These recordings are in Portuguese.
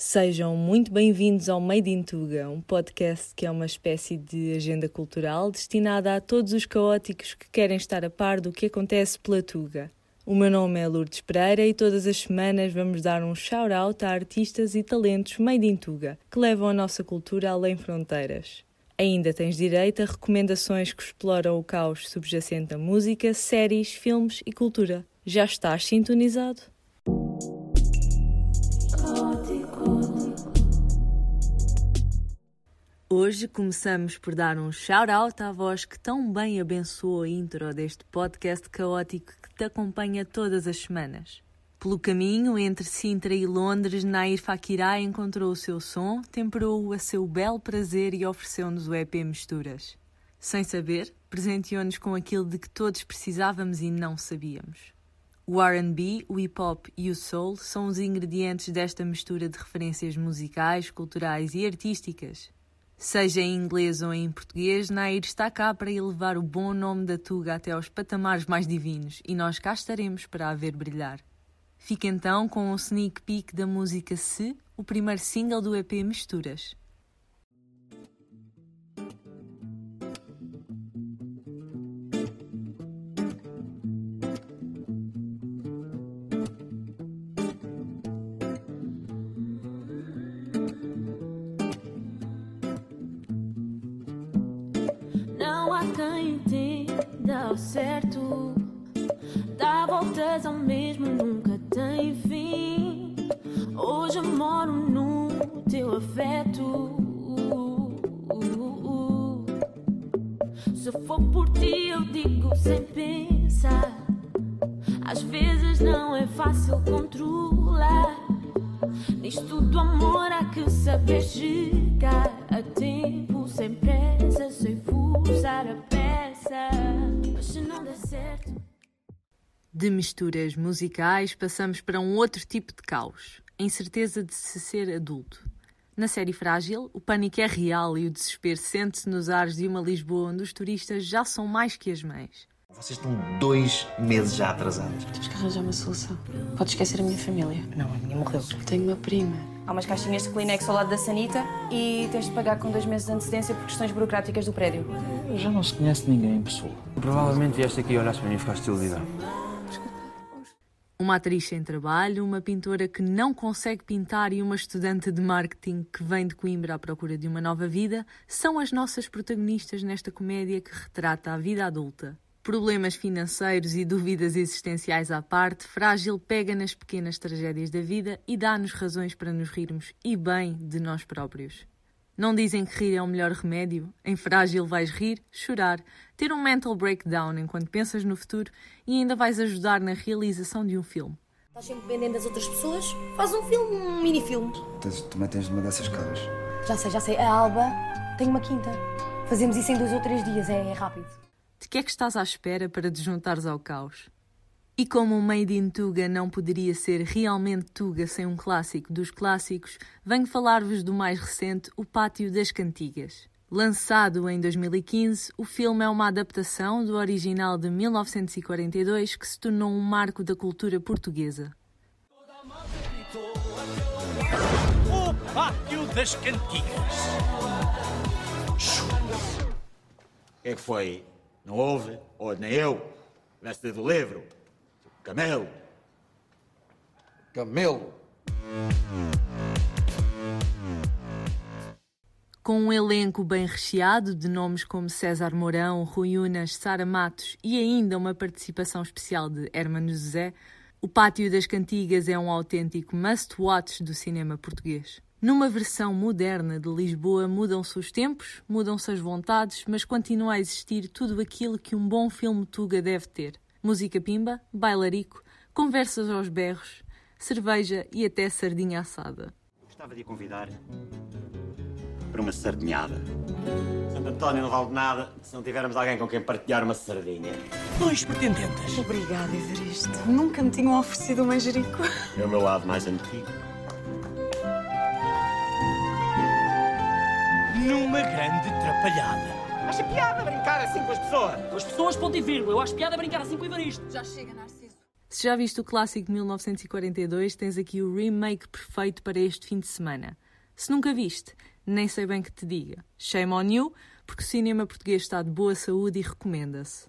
Sejam muito bem-vindos ao Made in Tuga, um podcast que é uma espécie de agenda cultural destinada a todos os caóticos que querem estar a par do que acontece pela Tuga. O meu nome é Lourdes Pereira e todas as semanas vamos dar um shout-out a artistas e talentos Made in Tuga, que levam a nossa cultura além fronteiras. Ainda tens direito a recomendações que exploram o caos subjacente à música, séries, filmes e cultura. Já estás sintonizado? Hoje começamos por dar um shout-out à voz que tão bem abençoou a intro deste podcast caótico que te acompanha todas as semanas. Pelo caminho entre Sintra e Londres, Nair Fakirá encontrou o seu som, temperou-o a seu belo prazer e ofereceu-nos o EP Misturas. Sem saber, presenteou-nos com aquilo de que todos precisávamos e não sabíamos. O R&B, o hip-hop e o soul são os ingredientes desta mistura de referências musicais, culturais e artísticas Seja em inglês ou em português, Nair está cá para elevar o bom nome da Tuga até aos patamares mais divinos e nós cá estaremos para a ver brilhar. Fique então com um sneak peek da música Se, o primeiro single do EP Misturas. Certo. Dá voltas ao mesmo, nunca tem fim. Hoje moro no teu afeto. Se for por ti, eu digo sem pensar. Às vezes não é fácil controlar. Nisto do amor há que saber chegar a tempo, De misturas musicais passamos para um outro tipo de caos, a incerteza de se ser adulto. Na série Frágil, o pânico é real e o desespero sente-se nos ares de uma Lisboa onde os turistas já são mais que as mães. Vocês estão dois meses já atrasados. Temos que arranjar uma solução. Podes esquecer a minha família. Não, a minha morreu. Tenho uma prima. Há umas caixinhas de Kleenex ao lado da sanita e tens de pagar com dois meses de antecedência por questões burocráticas do prédio. Já não se conhece ninguém em pessoa. Provavelmente vieste aqui olhar para mim e ficaste iludida. Uma atriz sem trabalho, uma pintora que não consegue pintar e uma estudante de marketing que vem de Coimbra à procura de uma nova vida são as nossas protagonistas nesta comédia que retrata a vida adulta. Problemas financeiros e dúvidas existenciais à parte, Frágil pega nas pequenas tragédias da vida e dá-nos razões para nos rirmos e bem de nós próprios. Não dizem que rir é o melhor remédio? Em Frágil vais rir, chorar, ter um mental breakdown enquanto pensas no futuro e ainda vais ajudar na realização de um filme. Estás sempre dependendo das outras pessoas? Faz um filme, um mini-filme. Também tens uma dessas caras. Já sei, já sei. A Alba tem uma quinta. Fazemos isso em dois ou três dias, é, é rápido. De que é que estás à espera para te juntares ao caos? E como o Made in Tuga não poderia ser realmente Tuga sem um clássico dos clássicos, venho falar-vos do mais recente, O Pátio das Cantigas. Lançado em 2015, o filme é uma adaptação do original de 1942 que se tornou um marco da cultura portuguesa. O Pátio das Cantigas. O que é que foi? Não houve? Ou nem eu? Mestre do livro? Camelo. Camelo. Com um elenco bem recheado de nomes como César Mourão, Rui Unas, Sara Matos e ainda uma participação especial de Hermano José, o Pátio das Cantigas é um autêntico must-watch do cinema português. Numa versão moderna de Lisboa, mudam-se os tempos, mudam-se as vontades, mas continua a existir tudo aquilo que um bom filme Tuga deve ter música pimba, bailarico, conversas aos berros, cerveja e até sardinha assada. Gostava de a convidar para uma sardinhada. Santo António não vale nada se não tivermos alguém com quem partilhar uma sardinha. Dois pretendentes. Obrigada, Evaristo. Nunca me tinham oferecido um manjerico. É o meu lado mais antigo. Numa grande trapalhada. Acha piada brincar assim com as pessoas? Com as pessoas, ponto e vírgula. Eu acho piada brincar assim com o Evaristo. Já chega, Narciso. Se já viste o clássico de 1942, tens aqui o remake perfeito para este fim de semana. Se nunca viste, nem sei bem que te diga. Shame on you, porque o cinema português está de boa saúde e recomenda-se.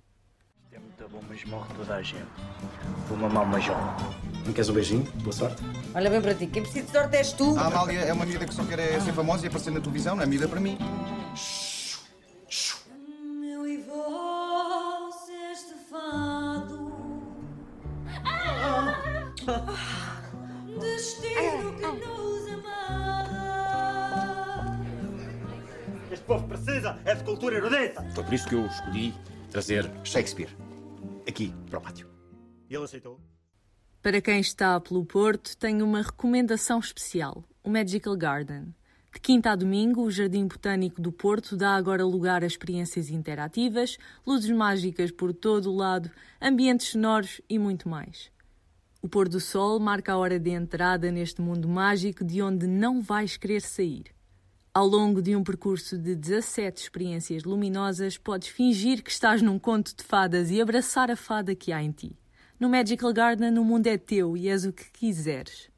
É muito bom, mas morre toda a gente. Vou mamar uma jola. Não queres um beijinho? Boa sorte. Olha bem para ti, quem precisa de sorte és tu. A Amália é uma miúda que só quer é ser famosa e aparecer na televisão, não é miúda para mim. Destino que nos amava. Este povo precisa é de cultura erudita. Foi por isso que eu escolhi trazer Shakespeare. Aqui, para o pátio. E ele aceitou. Para quem está pelo Porto, tenho uma recomendação especial: o Magical Garden. De quinta a domingo, o Jardim Botânico do Porto dá agora lugar a experiências interativas, luzes mágicas por todo o lado, ambientes sonoros e muito mais. O pôr do sol marca a hora de entrada neste mundo mágico de onde não vais querer sair. Ao longo de um percurso de 17 experiências luminosas, podes fingir que estás num conto de fadas e abraçar a fada que há em ti. No Magical Garden, o mundo é teu e és o que quiseres.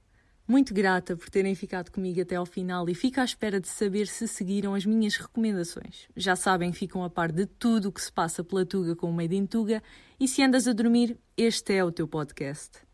Muito grata por terem ficado comigo até ao final e fico à espera de saber se seguiram as minhas recomendações. Já sabem, ficam a par de tudo o que se passa pela Tuga com o Made in Tuga e se andas a dormir, este é o teu podcast.